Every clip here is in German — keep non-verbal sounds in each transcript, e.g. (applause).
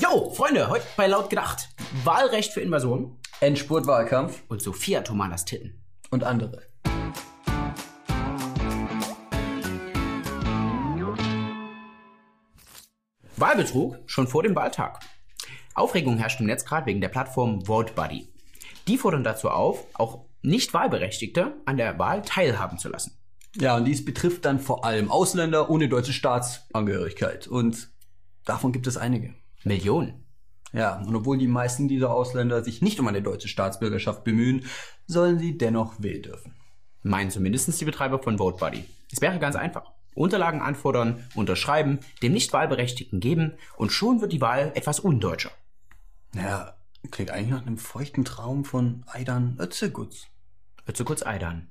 Jo, Freunde, heute bei Laut gedacht. Wahlrecht für Invasion Endspurt-Wahlkampf und Sophia Tomanas Titten. und andere. Wahlbetrug schon vor dem Wahltag. Aufregung herrscht im Netz gerade wegen der Plattform VoteBuddy. Die fordern dazu auf, auch Nicht-Wahlberechtigte an der Wahl teilhaben zu lassen. Ja, und dies betrifft dann vor allem Ausländer ohne deutsche Staatsangehörigkeit. Und davon gibt es einige. Millionen. Ja, und obwohl die meisten dieser Ausländer sich nicht um eine deutsche Staatsbürgerschaft bemühen, sollen sie dennoch wählen dürfen. Meinen zumindest die Betreiber von VoteBuddy. Es wäre ganz einfach. Unterlagen anfordern, unterschreiben, dem Nicht-Wahlberechtigten geben und schon wird die Wahl etwas undeutscher. Naja, klingt eigentlich nach einem feuchten Traum von Aidan Özegutz. Kurz eidern.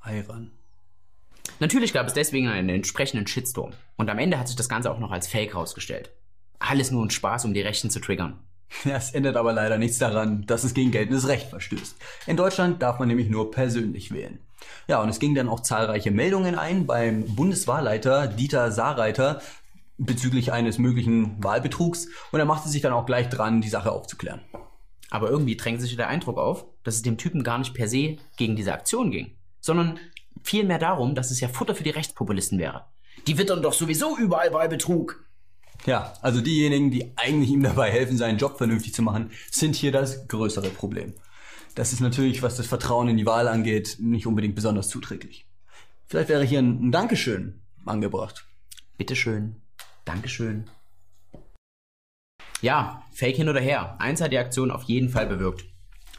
Ayran. Natürlich gab es deswegen einen entsprechenden Shitstorm. Und am Ende hat sich das Ganze auch noch als Fake herausgestellt. Alles nur ein Spaß, um die Rechten zu triggern. Ja, (laughs) es ändert aber leider nichts daran, dass es gegen geltendes Recht verstößt. In Deutschland darf man nämlich nur persönlich wählen. Ja, und es gingen dann auch zahlreiche Meldungen ein beim Bundeswahlleiter Dieter Saarreiter bezüglich eines möglichen Wahlbetrugs und er machte sich dann auch gleich dran, die Sache aufzuklären. Aber irgendwie drängt sich der Eindruck auf, dass es dem Typen gar nicht per se gegen diese Aktion ging, sondern vielmehr darum, dass es ja Futter für die Rechtspopulisten wäre. Die wittern doch sowieso überall Wahlbetrug. Ja, also diejenigen, die eigentlich ihm dabei helfen, seinen Job vernünftig zu machen, sind hier das größere Problem. Das ist natürlich, was das Vertrauen in die Wahl angeht, nicht unbedingt besonders zuträglich. Vielleicht wäre hier ein Dankeschön angebracht. Bitteschön. Dankeschön. Ja, Fake hin oder her. Eins hat die Aktion auf jeden Fall bewirkt.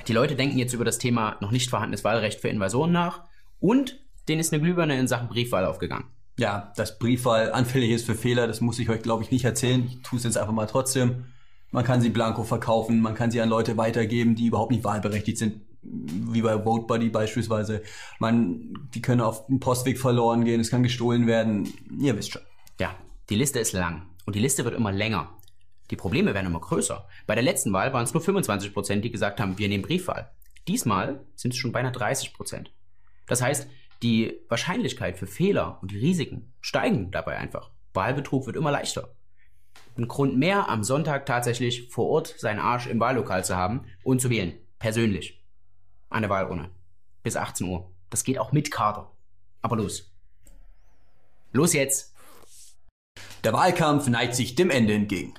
Die Leute denken jetzt über das Thema noch nicht vorhandenes Wahlrecht für Invasionen nach und denen ist eine Glühbirne in Sachen Briefwahl aufgegangen. Ja, dass Briefwahl anfällig ist für Fehler, das muss ich euch, glaube ich, nicht erzählen. Ich tue es jetzt einfach mal trotzdem. Man kann sie blanko verkaufen, man kann sie an Leute weitergeben, die überhaupt nicht wahlberechtigt sind, wie bei VoteBuddy beispielsweise. Man, die können auf dem Postweg verloren gehen, es kann gestohlen werden. Ihr wisst schon. Ja, die Liste ist lang und die Liste wird immer länger. Die Probleme werden immer größer. Bei der letzten Wahl waren es nur 25 Prozent, die gesagt haben, wir nehmen Briefwahl. Diesmal sind es schon beinahe 30 Prozent. Das heißt, die Wahrscheinlichkeit für Fehler und Risiken steigen dabei einfach. Wahlbetrug wird immer leichter. Ein Grund mehr, am Sonntag tatsächlich vor Ort seinen Arsch im Wahllokal zu haben und zu wählen. Persönlich. Eine Wahlurne. Bis 18 Uhr. Das geht auch mit Kater. Aber los. Los jetzt! Der Wahlkampf neigt sich dem Ende entgegen.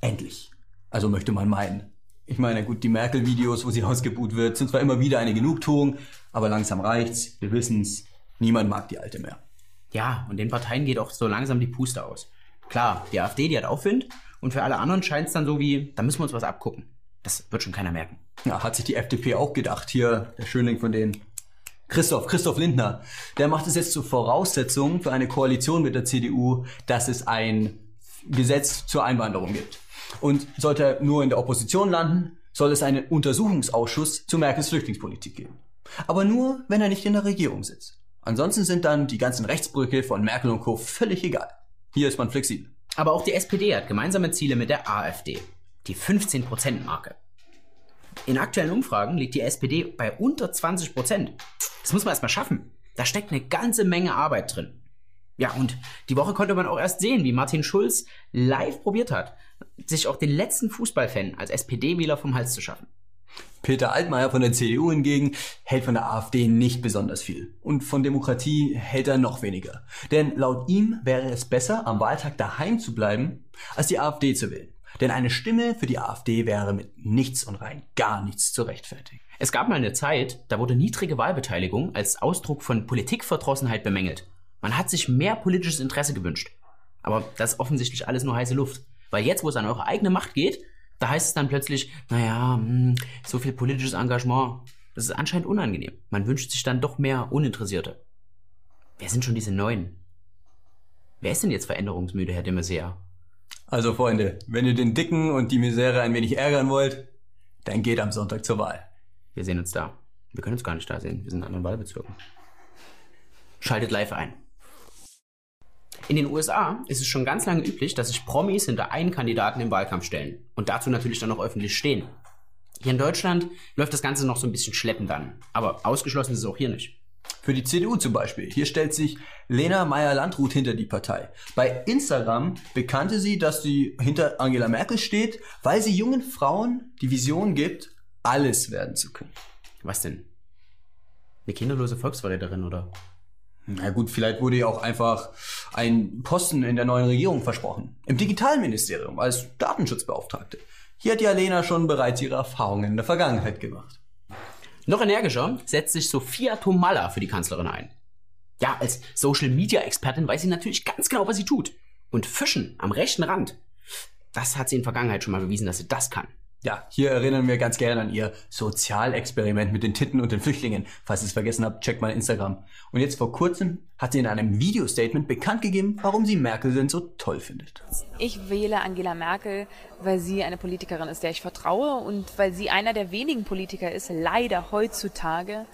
Endlich. Also möchte man meinen. Ich meine, gut, die Merkel-Videos, wo sie ausgebuht wird, sind zwar immer wieder eine Genugtuung, aber langsam reicht's. Wir wissen's. Niemand mag die Alte mehr. Ja, und den Parteien geht auch so langsam die Puste aus. Klar, die AfD, die hat Aufwind und für alle anderen scheint es dann so wie, da müssen wir uns was abgucken. Das wird schon keiner merken. Ja, hat sich die FDP auch gedacht. Hier, der Schönling von denen. Christoph, Christoph Lindner. Der macht es jetzt zur Voraussetzung für eine Koalition mit der CDU, dass es ein Gesetz zur Einwanderung gibt. Und sollte er nur in der Opposition landen, soll es einen Untersuchungsausschuss zu Merkels Flüchtlingspolitik geben. Aber nur, wenn er nicht in der Regierung sitzt. Ansonsten sind dann die ganzen Rechtsbrüche von Merkel und Co. völlig egal. Hier ist man flexibel. Aber auch die SPD hat gemeinsame Ziele mit der AfD. Die 15%-Marke. In aktuellen Umfragen liegt die SPD bei unter 20%. Das muss man erstmal schaffen. Da steckt eine ganze Menge Arbeit drin. Ja, und die Woche konnte man auch erst sehen, wie Martin Schulz live probiert hat, sich auch den letzten Fußballfan als SPD-Wähler vom Hals zu schaffen. Peter Altmaier von der CDU hingegen hält von der AfD nicht besonders viel. Und von Demokratie hält er noch weniger. Denn laut ihm wäre es besser, am Wahltag daheim zu bleiben, als die AfD zu wählen. Denn eine Stimme für die AfD wäre mit nichts und rein gar nichts zu rechtfertigen. Es gab mal eine Zeit, da wurde niedrige Wahlbeteiligung als Ausdruck von Politikverdrossenheit bemängelt. Man hat sich mehr politisches Interesse gewünscht. Aber das ist offensichtlich alles nur heiße Luft. Weil jetzt, wo es an eure eigene Macht geht, da heißt es dann plötzlich, naja, hm, so viel politisches Engagement. Das ist anscheinend unangenehm. Man wünscht sich dann doch mehr Uninteressierte. Wer sind schon diese Neuen? Wer ist denn jetzt veränderungsmüde, Herr de Maizière? Also Freunde, wenn ihr den Dicken und die Misere ein wenig ärgern wollt, dann geht am Sonntag zur Wahl. Wir sehen uns da. Wir können uns gar nicht da sehen. Wir sind in anderen Wahlbezirken. Schaltet live ein. In den USA ist es schon ganz lange üblich, dass sich Promis hinter einen Kandidaten im Wahlkampf stellen und dazu natürlich dann auch öffentlich stehen. Hier in Deutschland läuft das Ganze noch so ein bisschen schleppend an, aber ausgeschlossen ist es auch hier nicht. Für die CDU zum Beispiel. Hier stellt sich Lena Meyer-Landrut hinter die Partei. Bei Instagram bekannte sie, dass sie hinter Angela Merkel steht, weil sie jungen Frauen die Vision gibt, alles werden zu können. Was denn? Eine kinderlose Volksverräterin, oder? Na gut, vielleicht wurde ihr auch einfach ein Posten in der neuen Regierung versprochen. Im Digitalministerium als Datenschutzbeauftragte. Hier hat ja Lena schon bereits ihre Erfahrungen in der Vergangenheit gemacht. Noch energischer setzt sich Sophia Tomalla für die Kanzlerin ein. Ja, als Social Media Expertin weiß sie natürlich ganz genau, was sie tut. Und Fischen am rechten Rand. Das hat sie in der Vergangenheit schon mal bewiesen, dass sie das kann. Ja, hier erinnern wir ganz gerne an ihr Sozialexperiment mit den Titten und den Flüchtlingen. Falls ihr es vergessen habt, checkt mal Instagram. Und jetzt vor kurzem hat sie in einem Videostatement bekannt gegeben, warum sie Merkel denn so toll findet. Ich wähle Angela Merkel, weil sie eine Politikerin ist, der ich vertraue und weil sie einer der wenigen Politiker ist, leider heutzutage,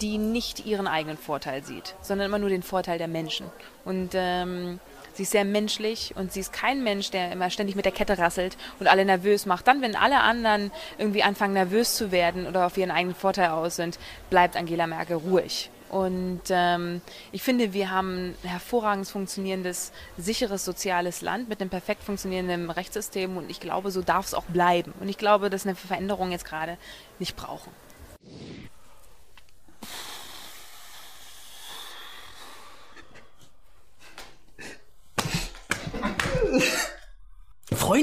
die nicht ihren eigenen Vorteil sieht, sondern immer nur den Vorteil der Menschen. Und ähm, Sie ist sehr menschlich und sie ist kein Mensch, der immer ständig mit der Kette rasselt und alle nervös macht. Dann, wenn alle anderen irgendwie anfangen nervös zu werden oder auf ihren eigenen Vorteil aus sind, bleibt Angela Merkel ruhig. Und ähm, ich finde, wir haben ein hervorragend funktionierendes, sicheres soziales Land mit einem perfekt funktionierenden Rechtssystem und ich glaube, so darf es auch bleiben. Und ich glaube, dass eine Veränderung jetzt gerade nicht brauchen.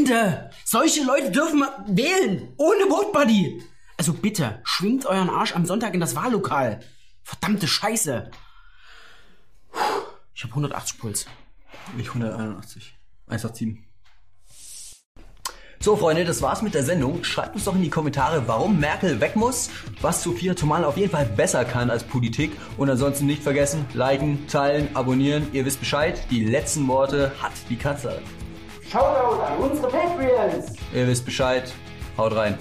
Freunde, solche Leute dürfen wählen, ohne Vote Buddy. Also bitte, schwingt euren Arsch am Sonntag in das Wahllokal. Verdammte Scheiße. Ich habe 180 Puls. Ich 181. 187. So, Freunde, das war's mit der Sendung. Schreibt uns doch in die Kommentare, warum Merkel weg muss, was Sophia Tomal auf jeden Fall besser kann als Politik. Und ansonsten nicht vergessen, liken, teilen, abonnieren. Ihr wisst Bescheid, die letzten Worte hat die Kanzlerin. Shoutout an unsere Patreons. Ihr wisst Bescheid, haut rein.